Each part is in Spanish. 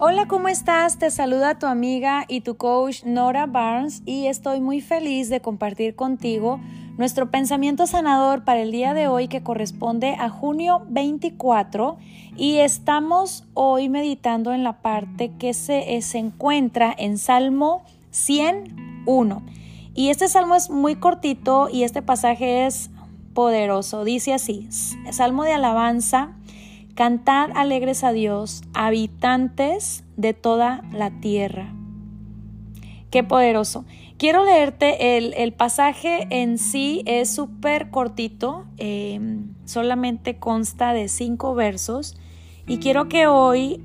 Hola, ¿cómo estás? Te saluda tu amiga y tu coach Nora Barnes y estoy muy feliz de compartir contigo nuestro pensamiento sanador para el día de hoy que corresponde a junio 24 y estamos hoy meditando en la parte que se, eh, se encuentra en Salmo 101. Y este salmo es muy cortito y este pasaje es poderoso. Dice así, Salmo de alabanza Cantad alegres a Dios, habitantes de toda la tierra. Qué poderoso. Quiero leerte el, pasaje en sí, es súper cortito, em, solamente consta de cinco versos y quiero que hoy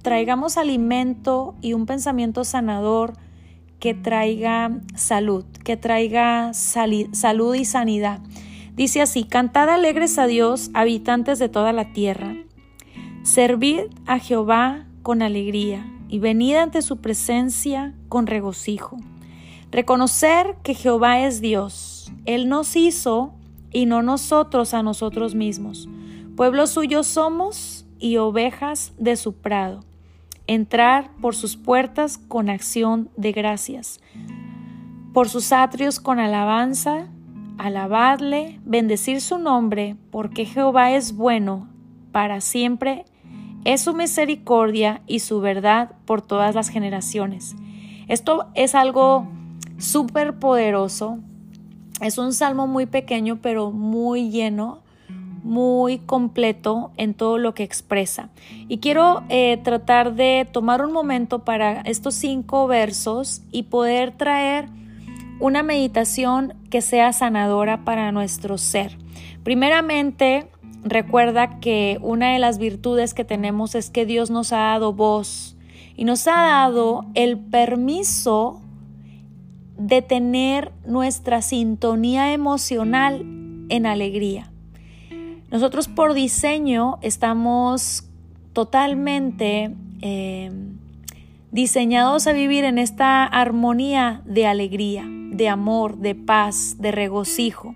traigamos alimento y un pensamiento sanador que traiga salud, que traiga salud y sanidad. Dice así, cantad alegres a Dios, habitantes de toda la tierra. Servid a Jehová con alegría y venid ante su presencia con regocijo. Reconocer que Jehová es Dios. Él nos hizo y no nosotros a nosotros mismos. Pueblo suyo somos y ovejas de su prado. Entrar por sus puertas con acción de gracias, por sus atrios con alabanza alabadle, bendecir su nombre, porque Jehová es bueno para siempre, es su misericordia y su verdad por todas las generaciones. Esto es algo súper poderoso. Es un salmo muy pequeño, pero muy lleno, muy completo en todo lo que expresa. Y quiero eh, tratar de tomar un momento para estos cinco versos y poder traer una meditación que sea sanadora para nuestro ser. Primeramente, recuerda que una de las virtudes que tenemos es que Dios nos ha dado voz y nos ha dado el permiso de tener nuestra sintonía emocional en alegría. Nosotros por diseño estamos totalmente eh, diseñados a vivir en esta armonía de alegría de amor, de paz, de regocijo.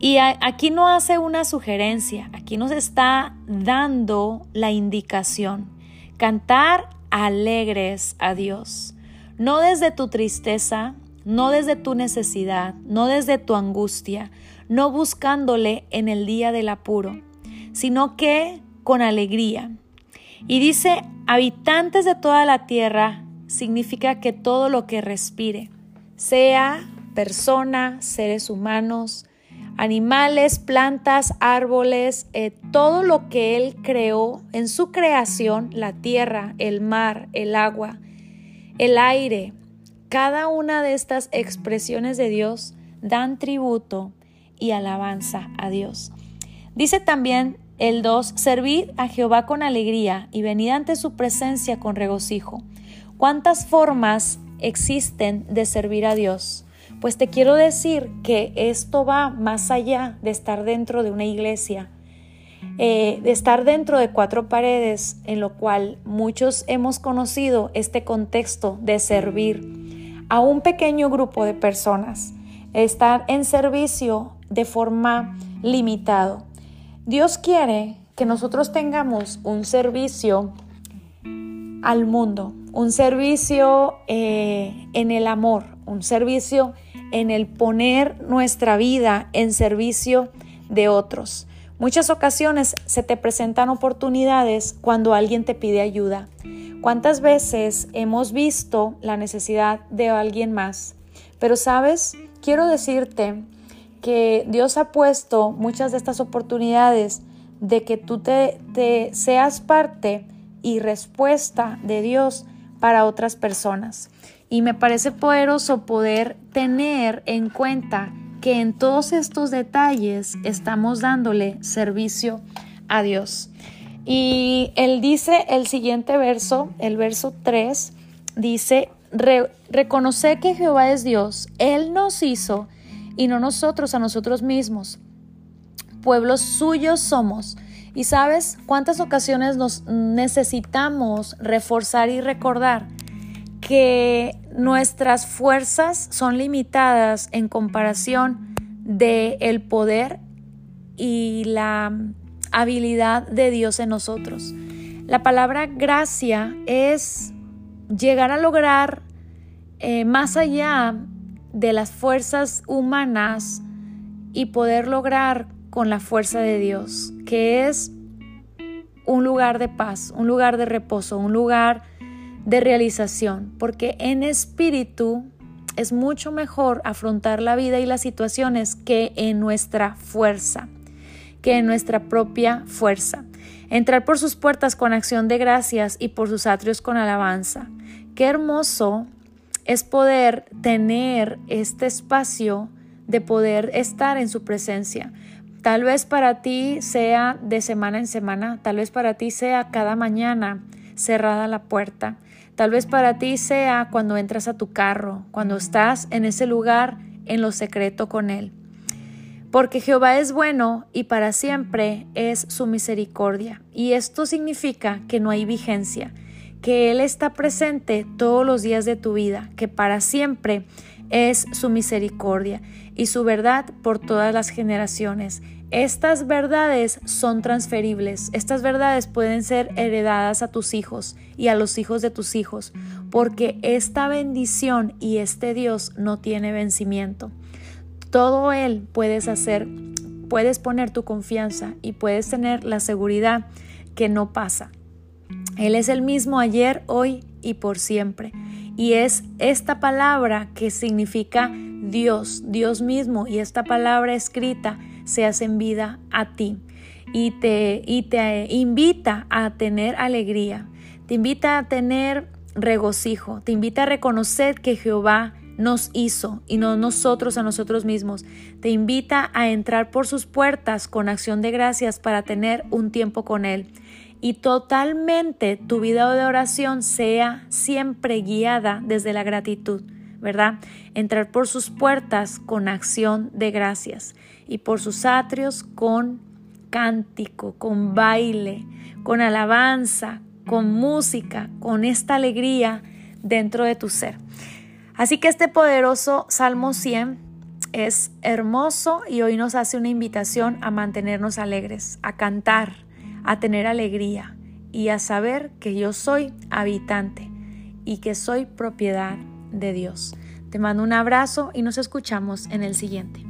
Y aquí no hace una sugerencia, aquí nos está dando la indicación. Cantar alegres a Dios, no desde tu tristeza, no desde tu necesidad, no desde tu angustia, no buscándole en el día del apuro, sino que con alegría. Y dice, habitantes de toda la tierra, significa que todo lo que respire sea persona, seres humanos, animales, plantas, árboles, eh, todo lo que Él creó en su creación, la tierra, el mar, el agua, el aire, cada una de estas expresiones de Dios dan tributo y alabanza a Dios. Dice también el 2, servid a Jehová con alegría y venid ante su presencia con regocijo. ¿Cuántas formas existen de servir a Dios. Pues te quiero decir que esto va más allá de estar dentro de una iglesia, eh, de estar dentro de cuatro paredes, en lo cual muchos hemos conocido este contexto de servir a un pequeño grupo de personas, estar en servicio de forma limitado. Dios quiere que nosotros tengamos un servicio al mundo, un servicio eh, en el amor, un servicio en el poner nuestra vida en servicio de otros. Muchas ocasiones se te presentan oportunidades cuando alguien te pide ayuda. ¿Cuántas veces hemos visto la necesidad de alguien más? Pero sabes, quiero decirte que Dios ha puesto muchas de estas oportunidades de que tú te, te seas parte y respuesta de Dios para otras personas. Y me parece poderoso poder tener en cuenta que en todos estos detalles estamos dándole servicio a Dios. Y él dice el siguiente verso, el verso 3, dice, reconoce que Jehová es Dios, Él nos hizo y no nosotros a nosotros mismos. Pueblos suyos somos y sabes cuántas ocasiones nos necesitamos reforzar y recordar que nuestras fuerzas son limitadas en comparación de el poder y la habilidad de Dios en nosotros. La palabra gracia es llegar a lograr eh, más allá de las fuerzas humanas y poder lograr con la fuerza de Dios, que es un lugar de paz, un lugar de reposo, un lugar de realización, porque en espíritu es mucho mejor afrontar la vida y las situaciones que en nuestra fuerza, que en nuestra propia fuerza. Entrar por sus puertas con acción de gracias y por sus atrios con alabanza. Qué hermoso es poder tener este espacio de poder estar en su presencia. Tal vez para ti sea de semana en semana, tal vez para ti sea cada mañana cerrada la puerta, tal vez para ti sea cuando entras a tu carro, cuando estás en ese lugar en lo secreto con Él. Porque Jehová es bueno y para siempre es su misericordia. Y esto significa que no hay vigencia, que Él está presente todos los días de tu vida, que para siempre es su misericordia y su verdad por todas las generaciones. Estas verdades son transferibles, estas verdades pueden ser heredadas a tus hijos y a los hijos de tus hijos, porque esta bendición y este Dios no tiene vencimiento. Todo Él puedes hacer, puedes poner tu confianza y puedes tener la seguridad que no pasa. Él es el mismo ayer, hoy y por siempre. Y es esta palabra que significa Dios, Dios mismo, y esta palabra escrita se hace en vida a ti. Y te, y te invita a tener alegría, te invita a tener regocijo, te invita a reconocer que Jehová nos hizo y no nosotros a nosotros mismos. Te invita a entrar por sus puertas con acción de gracias para tener un tiempo con Él y totalmente tu vida de oración sea siempre guiada desde la gratitud, ¿verdad? Entrar por sus puertas con acción de gracias y por sus atrios con cántico, con baile, con alabanza, con música, con esta alegría dentro de tu ser. Así que este poderoso Salmo 100 es hermoso y hoy nos hace una invitación a mantenernos alegres, a cantar, a tener alegría y a saber que yo soy habitante y que soy propiedad de Dios. Te mando un abrazo y nos escuchamos en el siguiente.